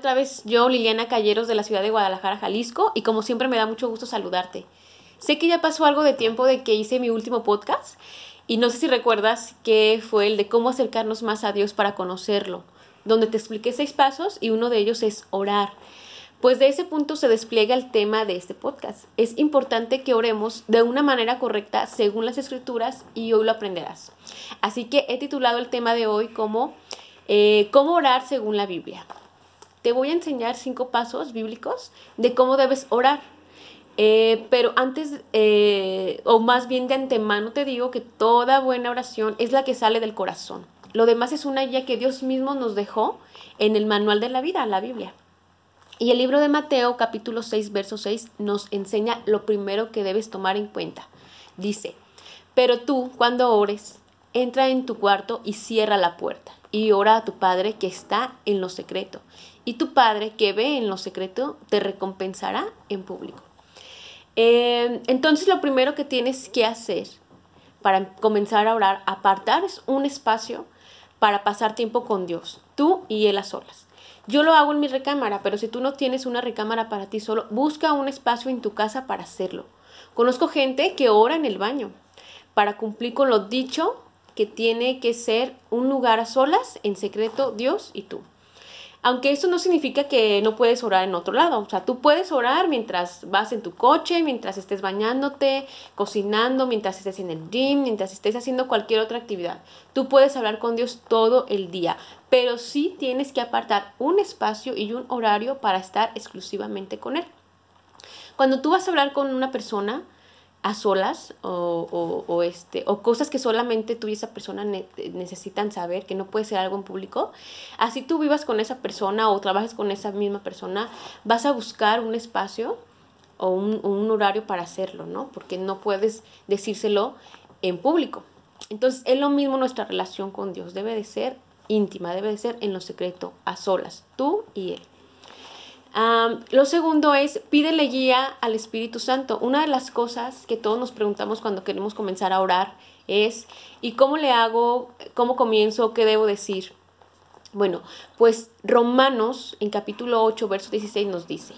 otra vez yo, Liliana Calleros de la ciudad de Guadalajara, Jalisco, y como siempre me da mucho gusto saludarte. Sé que ya pasó algo de tiempo de que hice mi último podcast y no sé si recuerdas que fue el de cómo acercarnos más a Dios para conocerlo, donde te expliqué seis pasos y uno de ellos es orar. Pues de ese punto se despliega el tema de este podcast. Es importante que oremos de una manera correcta según las escrituras y hoy lo aprenderás. Así que he titulado el tema de hoy como eh, cómo orar según la Biblia. Te voy a enseñar cinco pasos bíblicos de cómo debes orar. Eh, pero antes, eh, o más bien de antemano, te digo que toda buena oración es la que sale del corazón. Lo demás es una guía que Dios mismo nos dejó en el manual de la vida, la Biblia. Y el libro de Mateo capítulo 6, verso 6 nos enseña lo primero que debes tomar en cuenta. Dice, pero tú cuando ores, entra en tu cuarto y cierra la puerta y ora a tu Padre que está en lo secreto. Y tu Padre que ve en lo secreto te recompensará en público. Eh, entonces lo primero que tienes que hacer para comenzar a orar, apartar un espacio para pasar tiempo con Dios, tú y Él a solas. Yo lo hago en mi recámara, pero si tú no tienes una recámara para ti solo, busca un espacio en tu casa para hacerlo. Conozco gente que ora en el baño para cumplir con lo dicho que tiene que ser un lugar a solas, en secreto, Dios y tú. Aunque eso no significa que no puedes orar en otro lado. O sea, tú puedes orar mientras vas en tu coche, mientras estés bañándote, cocinando, mientras estés en el gym, mientras estés haciendo cualquier otra actividad. Tú puedes hablar con Dios todo el día, pero sí tienes que apartar un espacio y un horario para estar exclusivamente con Él. Cuando tú vas a hablar con una persona, a solas o, o, este, o cosas que solamente tú y esa persona necesitan saber, que no puede ser algo en público, así tú vivas con esa persona o trabajes con esa misma persona, vas a buscar un espacio o un, un horario para hacerlo, ¿no? Porque no puedes decírselo en público. Entonces es lo mismo nuestra relación con Dios, debe de ser íntima, debe de ser en lo secreto, a solas, tú y Él lo segundo es, pídele guía al Espíritu Santo. Una de las cosas que todos nos preguntamos cuando queremos comenzar a orar es, ¿y cómo le hago? ¿Cómo comienzo? ¿Qué debo decir? Bueno, pues Romanos en capítulo 8, verso 16 nos dice,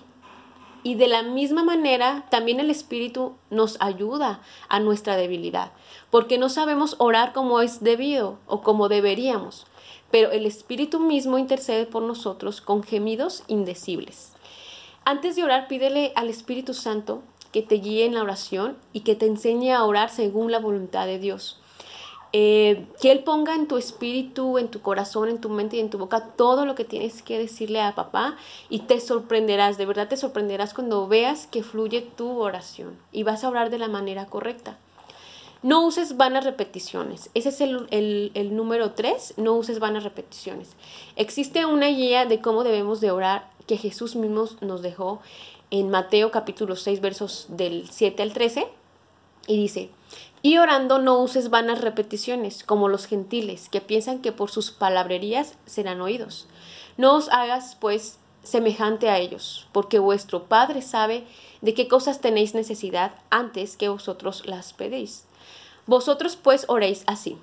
y de la misma manera, también el Espíritu nos ayuda a nuestra debilidad, porque no sabemos orar como es debido o como deberíamos pero el Espíritu mismo intercede por nosotros con gemidos indecibles. Antes de orar, pídele al Espíritu Santo que te guíe en la oración y que te enseñe a orar según la voluntad de Dios. Eh, que Él ponga en tu espíritu, en tu corazón, en tu mente y en tu boca todo lo que tienes que decirle a papá y te sorprenderás, de verdad te sorprenderás cuando veas que fluye tu oración y vas a orar de la manera correcta. No uses vanas repeticiones. Ese es el, número tres. No uses vanas repeticiones. Existe una guía de cómo debemos de orar que Jesús mismo nos dejó en Mateo capítulo 6 versos del 7 al 13. Y dice, y orando no uses vanas repeticiones como los gentiles que piensan que por sus palabrerías serán oídos. No os hagas pues semejante a ellos, porque vuestro Padre sabe de qué cosas tenéis necesidad antes que vosotros las pedéis. Vosotros pues oréis así.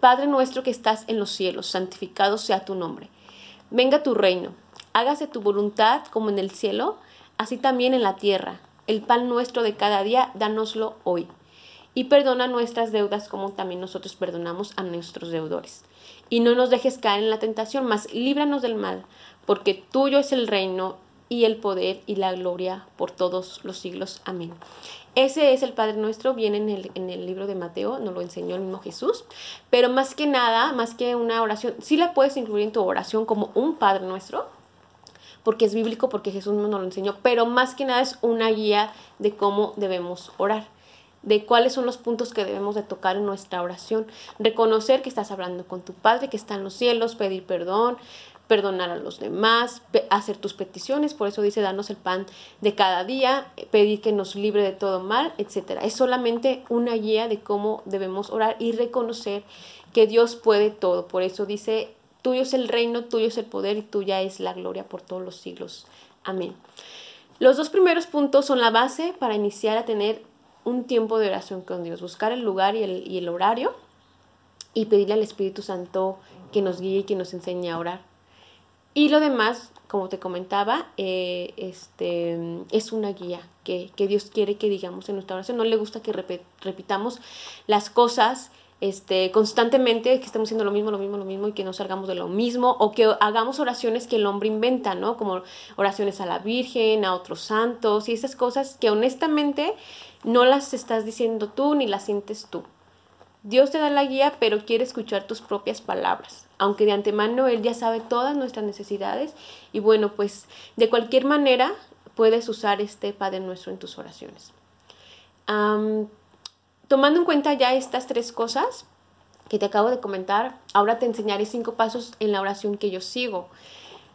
Padre nuestro que estás en los cielos, santificado sea tu nombre. Venga tu reino, hágase tu voluntad como en el cielo, así también en la tierra. El pan nuestro de cada día, dánoslo hoy. Y perdona nuestras deudas como también nosotros perdonamos a nuestros deudores. Y no nos dejes caer en la tentación, mas líbranos del mal, porque tuyo es el reino y el poder y la gloria por todos los siglos. Amén. Ese es el Padre Nuestro, viene en el, en el libro de Mateo, nos lo enseñó el mismo Jesús, pero más que nada, más que una oración, sí la puedes incluir en tu oración como un Padre Nuestro, porque es bíblico, porque Jesús nos lo enseñó, pero más que nada es una guía de cómo debemos orar de cuáles son los puntos que debemos de tocar en nuestra oración. Reconocer que estás hablando con tu Padre que está en los cielos, pedir perdón, perdonar a los demás, hacer tus peticiones, por eso dice darnos el pan de cada día, pedir que nos libre de todo mal, etc. Es solamente una guía de cómo debemos orar y reconocer que Dios puede todo. Por eso dice, tuyo es el reino, tuyo es el poder y tuya es la gloria por todos los siglos. Amén. Los dos primeros puntos son la base para iniciar a tener un tiempo de oración con Dios, buscar el lugar y el, y el horario y pedirle al Espíritu Santo que nos guíe y que nos enseñe a orar. Y lo demás, como te comentaba, eh, este, es una guía que, Dios quiere que digamos en nuestra oración. No le gusta que repitamos las cosas este, constantemente, que estemos haciendo lo mismo, lo mismo, lo mismo y que no salgamos de lo mismo o que hagamos oraciones que el hombre inventa, ¿no? Como oraciones a la Virgen, a otros santos y esas cosas que honestamente no las estás diciendo tú ni las sientes tú. Dios te da la guía, pero quiere escuchar tus propias palabras, aunque de antemano Él ya sabe todas nuestras necesidades y bueno, pues de cualquier manera puedes usar este Padre nuestro en tus oraciones. Tomando en cuenta ya estas tres cosas que te acabo de comentar, ahora te enseñaré cinco pasos en la oración que yo sigo.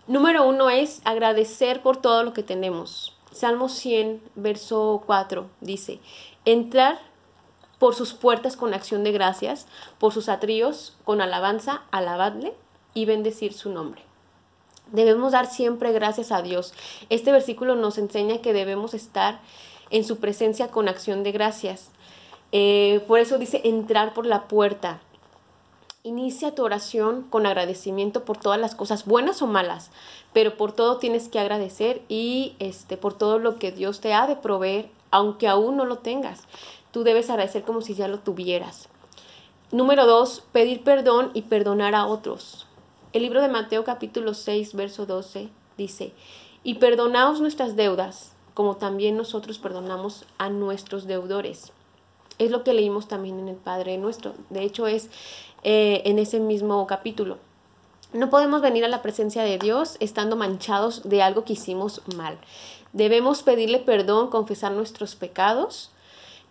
Número uno es agradecer por todo lo que tenemos. Salmo 100, verso 4 dice, entrar por sus puertas con acción de gracias, por sus atríos con alabanza, alabadle y bendecir su nombre. Debemos dar siempre gracias a Dios. Este versículo nos enseña que debemos estar en su presencia con acción de gracias. Eh, por eso dice entrar por la puerta. Inicia tu oración con agradecimiento por todas las cosas buenas o malas, pero por todo tienes que agradecer y este, por todo lo que Dios te ha de proveer, aunque aún no lo tengas. Tú debes agradecer como si ya lo tuvieras. Número dos, pedir perdón y perdonar a otros. El libro de Mateo capítulo 6, verso 12 dice, y perdonaos nuestras deudas, como también nosotros perdonamos a nuestros deudores. Es lo que leímos también en el Padre Nuestro. De hecho, es eh, en ese mismo capítulo. No podemos venir a la presencia de Dios estando manchados de algo que hicimos mal. Debemos pedirle perdón, confesar nuestros pecados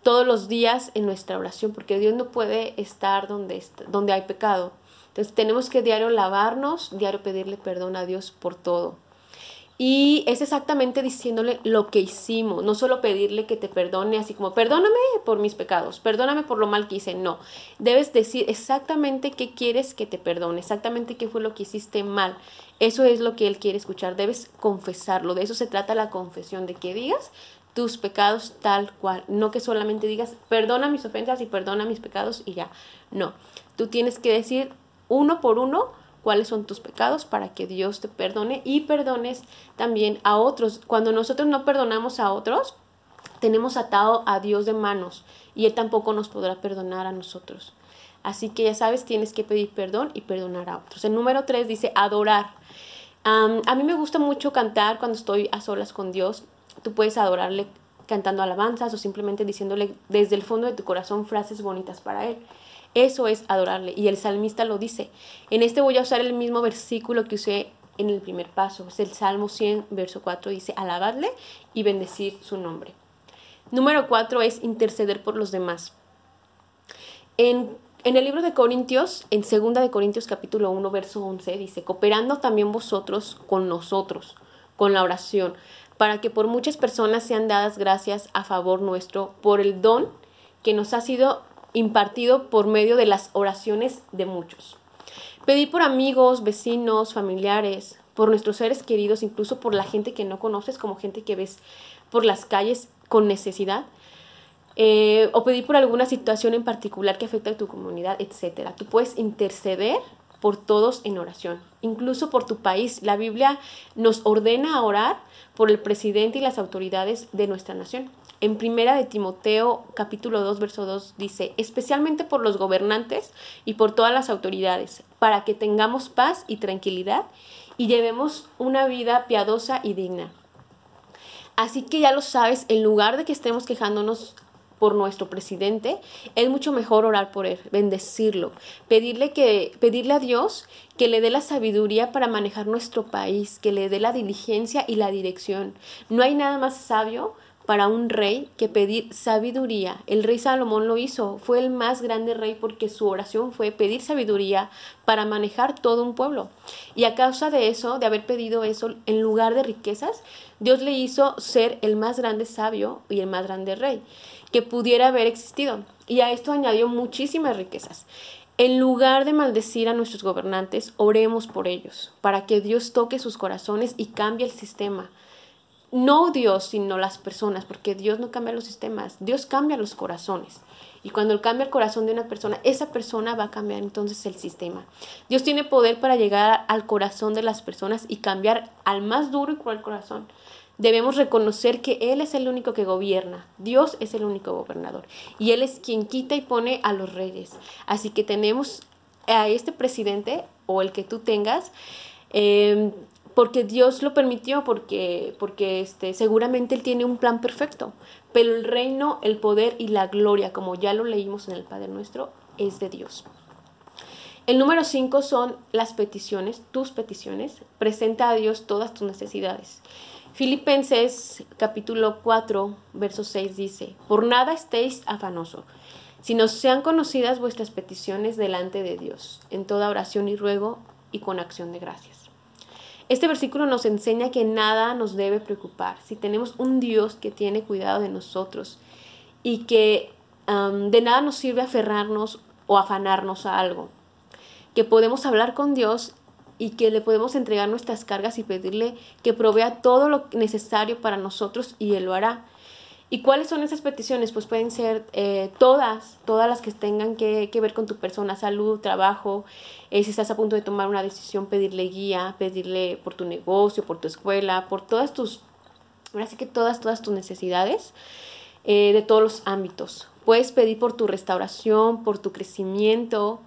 todos los días en nuestra oración, porque Dios no puede estar donde, donde hay pecado. Entonces tenemos que diario lavarnos, diario pedirle perdón a Dios por todo. Y es exactamente diciéndole lo que hicimos, no solo pedirle que te perdone, así como, perdóname por mis pecados, perdóname por lo mal que hice, no. Debes decir exactamente qué quieres que te perdone, exactamente qué fue lo que hiciste mal. Eso es lo que Él quiere escuchar, debes confesarlo, de eso se trata la confesión, de que digas tus pecados tal cual, no que solamente digas, perdona mis ofensas y perdona mis pecados y ya, no. Tú tienes que decir uno por uno, cuáles son tus pecados para que Dios te perdone y perdones también a otros. Cuando nosotros no perdonamos a otros, tenemos atado a Dios de manos y Él tampoco nos podrá perdonar a nosotros. Así que ya sabes, tienes que pedir perdón y perdonar a otros. El número tres dice adorar. a mí me gusta mucho cantar cuando estoy a solas con Dios. Tú puedes adorarle cantando alabanzas o simplemente diciéndole desde el fondo de tu corazón frases bonitas para Él. Eso es adorarle. Y el salmista lo dice. En este voy a usar el mismo versículo que usé en el primer paso. Es el Salmo 100, verso 4. Dice, alabadle y bendecir su nombre. Número 4 es interceder por los demás. En, en el libro de Corintios, en 2 de Corintios capítulo 1, verso 11, dice, cooperando también vosotros con nosotros, con la oración, para que por muchas personas sean dadas gracias a favor nuestro por el don que nos ha sido impartido por medio de las oraciones de muchos. Pedir por amigos, vecinos, familiares, por nuestros seres queridos, incluso por la gente que no conoces, como gente que ves por las calles con necesidad, eh, o pedir por alguna situación en particular que afecte a tu comunidad, etc. Tú puedes interceder por todos en oración, incluso por tu país. La Biblia nos ordena orar por el presidente y las autoridades de nuestra nación. En primera de Timoteo capítulo 2 verso 2 dice, especialmente por los gobernantes y por todas las autoridades, para que tengamos paz y tranquilidad y llevemos una vida piadosa y digna. Así que ya lo sabes, en lugar de que estemos quejándonos por nuestro presidente, es mucho mejor orar por él, bendecirlo, pedirle que pedirle a Dios que le dé la sabiduría para manejar nuestro país, que le dé la diligencia y la dirección. No hay nada más sabio para un rey que pedir sabiduría. El rey Salomón lo hizo, fue el más grande rey porque su oración fue pedir sabiduría para manejar todo un pueblo. Y a causa de eso, de haber pedido eso, en lugar de riquezas, Dios le hizo ser el más grande sabio y el más grande rey que pudiera haber existido. Y a esto añadió muchísimas riquezas. En lugar de maldecir a nuestros gobernantes, oremos por ellos, para que Dios toque sus corazones y cambie el sistema no Dios, sino las personas, porque Dios no cambia los sistemas, Dios cambia los corazones. Y cuando Él cambia el corazón de una persona, esa persona va a cambiar entonces el sistema. Dios tiene poder para llegar al corazón de las personas y cambiar al más duro y cruel corazón. Debemos reconocer que Él es el único que gobierna. Dios es el único gobernador. Y Él es quien quita y pone a los reyes. Así que tenemos a este presidente o el que tú tengas. Em, porque Dios lo permitió, porque, porque este, seguramente Él tiene un plan perfecto. Pero el reino, el poder y la gloria, como ya lo leímos en el Padre Nuestro, es de Dios. El número 5 son las peticiones, tus peticiones. Presenta a Dios todas tus necesidades. Filipenses capítulo 4, verso 6 dice, Por nada estéis afanoso, sino sean conocidas vuestras peticiones delante de Dios, en toda oración y ruego y con acción de gracias. Este versículo nos enseña que nada nos debe preocupar. Si tenemos un Dios que tiene cuidado de nosotros y que de nada nos sirve aferrarnos o afanarnos a algo, que podemos hablar con Dios y que le podemos entregar nuestras cargas y pedirle que provea todo lo necesario para nosotros y Él lo hará. ¿Y cuáles son esas peticiones? Pues pueden ser eh, todas, todas las que tengan que, ver con tu persona, salud, trabajo, eh, si estás a punto de tomar una decisión, pedirle guía, pedirle por tu negocio, por tu escuela, por todas tus, ahora que todas, todas tus necesidades eh, de todos los ámbitos. Puedes pedir por tu restauración, por tu crecimiento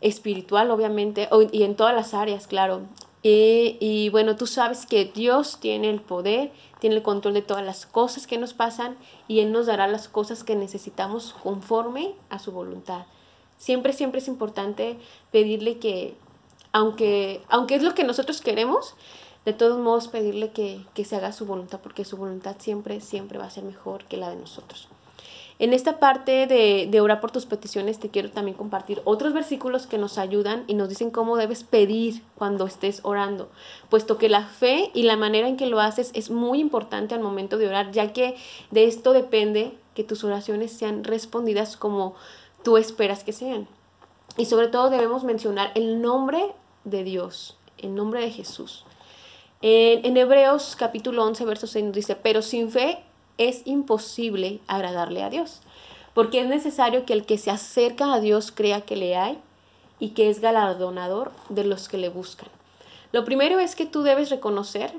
espiritual, obviamente, y en todas las áreas, claro. y bueno, tú sabes que Dios tiene el poder tiene el control de todas las cosas que nos pasan y Él nos dará las cosas que necesitamos conforme a su voluntad. Siempre, siempre es importante pedirle que, aunque, aunque es lo que nosotros queremos, de todos modos pedirle que, que se haga su voluntad, porque su voluntad siempre, siempre va a ser mejor que la de nosotros. En esta parte de, de, orar por tus peticiones te quiero también compartir otros versículos que nos ayudan y nos dicen cómo debes pedir cuando estés orando, puesto que la fe y la manera en que lo haces es muy importante al momento de orar, ya que de esto depende que tus oraciones sean respondidas como tú esperas que sean. Y sobre todo debemos mencionar el nombre de Dios, el nombre de Jesús. En, en Hebreos capítulo 11, verso 6 nos dice, pero sin fe es imposible agradarle a Dios, porque es necesario que el que se acerca a Dios crea que le hay y que es galardonador de los que le buscan. Lo primero es que tú debes reconocer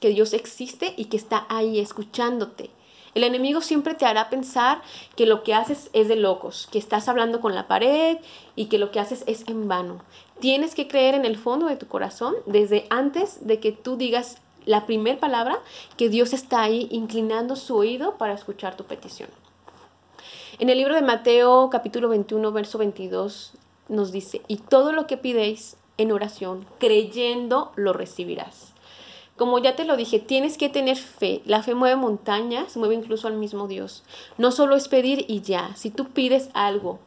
que Dios existe y que está ahí escuchándote. El enemigo siempre te hará pensar que lo que haces es de locos, que estás hablando con la pared y que lo que haces es en vano. Tienes que creer en el fondo de tu corazón desde antes de que tú digas la primera palabra, que Dios está ahí inclinando su oído para escuchar tu petición. En el libro de Mateo capítulo 21, verso 22 nos dice, y todo lo que pidéis en oración, creyendo, lo recibirás. Como ya te lo dije, tienes que tener fe. La fe mueve montañas, mueve incluso al mismo Dios. No solo es pedir y ya. Si tú pides algo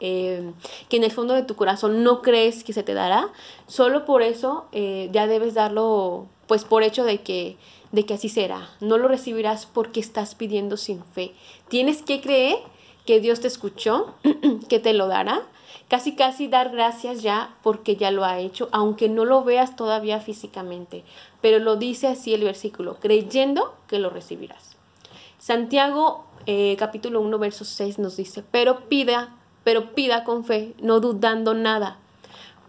eh, que en el fondo de tu corazón no crees que se te dará, solo por eso eh, ya debes darlo pues por hecho de que, de que así será. No lo recibirás porque estás pidiendo sin fe. Tienes que creer que Dios te escuchó, que te lo dará. Casi, casi dar gracias ya porque ya lo ha hecho, aunque no lo veas todavía físicamente. Pero lo dice así el versículo, creyendo que lo recibirás. Santiago eh, capítulo 1, verso 6 nos dice, pero pida, pero pida con fe, no dudando nada,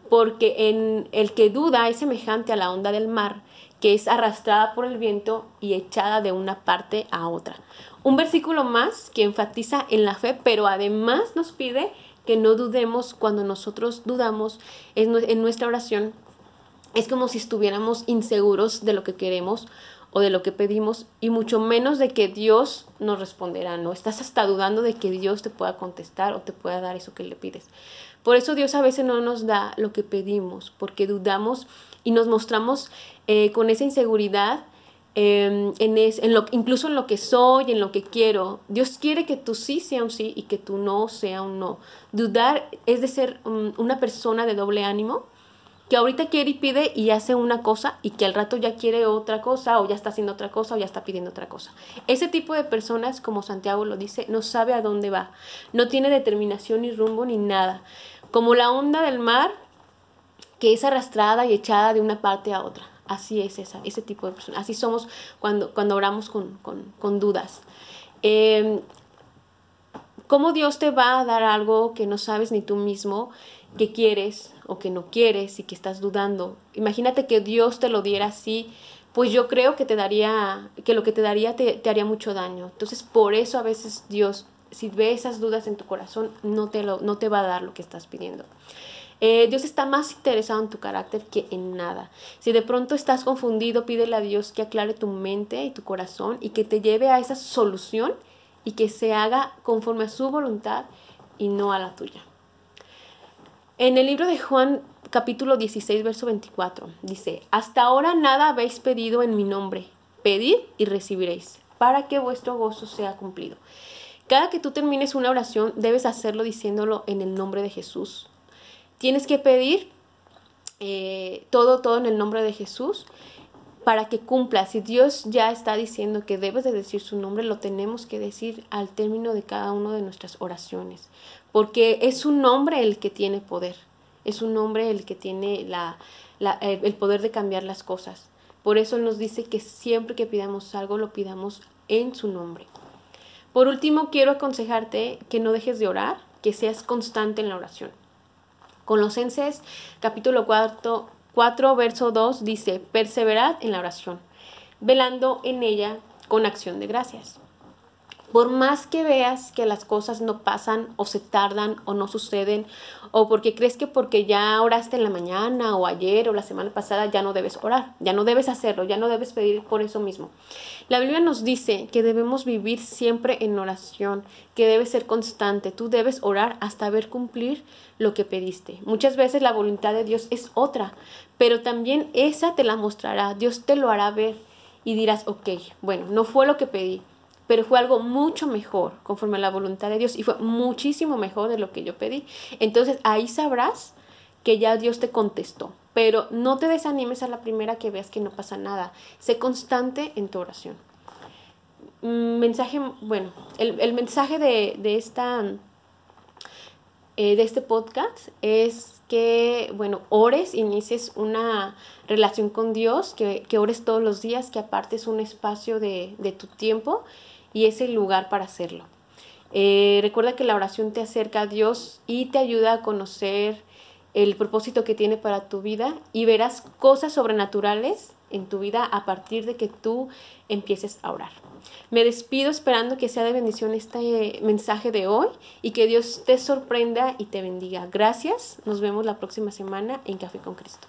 porque en el que duda es semejante a la onda del mar, que es arrastrada por el viento y echada de una parte a otra. Un versículo más que enfatiza en la fe, pero además nos pide que no dudemos cuando nosotros dudamos en nuestra oración. Es como si estuviéramos inseguros de lo que queremos o de lo que pedimos y mucho menos de que Dios nos responderá. No estás hasta dudando de que Dios te pueda contestar o te pueda dar eso que le pides. Por eso Dios a veces no nos da lo que pedimos, porque dudamos y nos mostramos eh, con esa inseguridad, em, en, en lo, incluso en lo que soy, en lo que quiero. Dios quiere que tú sí sea un sí y que tú no sea un no. Dudar es de ser una persona de doble ánimo que ahorita quiere y pide y hace una cosa y que al rato ya quiere otra cosa o ya está haciendo otra cosa o ya está pidiendo otra cosa. Ese tipo de personas, como Santiago lo dice, no sabe a dónde va, no tiene determinación ni rumbo ni nada. Como la onda del mar que es arrastrada y echada de una parte a otra. Así es esa, ese tipo de persona. Así somos cuando, cuando oramos con, dudas. Em, ¿Cómo Dios te va a dar algo que no sabes ni tú mismo que quieres o que no quieres y que estás dudando? Imagínate que Dios te lo diera así, pues yo creo que te daría, que lo que te daría te, te haría mucho daño. Entonces, por eso a veces Dios, si ve esas dudas en tu corazón, no te, lo, no te va a dar lo que estás pidiendo. Eh, Dios está más interesado en tu carácter que en nada. Si de pronto estás confundido, pídele a Dios que aclare tu mente y tu corazón y que te lleve a esa solución y que se haga conforme a su voluntad y no a la tuya. En el libro de Juan capítulo 16, verso 24, dice, hasta ahora nada habéis pedido en mi nombre, pedid y recibiréis, para que vuestro gozo sea cumplido. Cada que tú termines una oración, debes hacerlo diciéndolo en el nombre de Jesús Tienes que pedir eh, todo, todo en el nombre de Jesús para que cumpla. Si Dios ya está diciendo que debes de decir su nombre, lo tenemos que decir al término de cada una de nuestras oraciones, porque es un nombre el que tiene poder, es un nombre el que tiene la, el poder de cambiar las cosas. Por eso nos dice que siempre que pidamos algo, lo pidamos en su nombre. Por último, quiero aconsejarte que no dejes de orar, que seas constante en la oración. Colosenses capítulo 4, 4, verso 2 dice, perseverad en la oración, velando en ella con acción de gracias. Por más que veas que las cosas no pasan o se tardan o no suceden, o porque crees que porque ya oraste en la mañana o ayer o la semana pasada ya no debes orar, ya no debes hacerlo, ya no debes pedir por eso mismo. La Biblia nos dice que debemos vivir siempre en oración, que debe ser constante, tú debes orar hasta ver cumplir lo que pediste. Muchas veces la voluntad de Dios es otra, pero también esa te la mostrará, Dios te lo hará ver y dirás, ok, bueno, no fue lo que pedí pero fue algo mucho mejor conforme a la voluntad de Dios y fue muchísimo mejor de lo que yo pedí. Entonces ahí sabrás que ya Dios te contestó, pero no te desanimes a la primera que veas que no pasa nada. Sé constante en tu oración. Mm, mensaje, bueno, el, mensaje de, esta, eh, de este podcast es que, bueno, ores, inicies una relación con Dios, que, ores todos los días, que apartes un espacio de, de tu tiempo y es el lugar para hacerlo. Eh, recuerda que la oración te acerca a Dios y te ayuda a conocer el propósito que tiene para tu vida y verás cosas sobrenaturales en tu vida a partir de que tú empieces a orar. Me despido esperando que sea de bendición este mensaje de hoy y que Dios te sorprenda y te bendiga. Gracias. Nos vemos la próxima semana en Café con Cristo.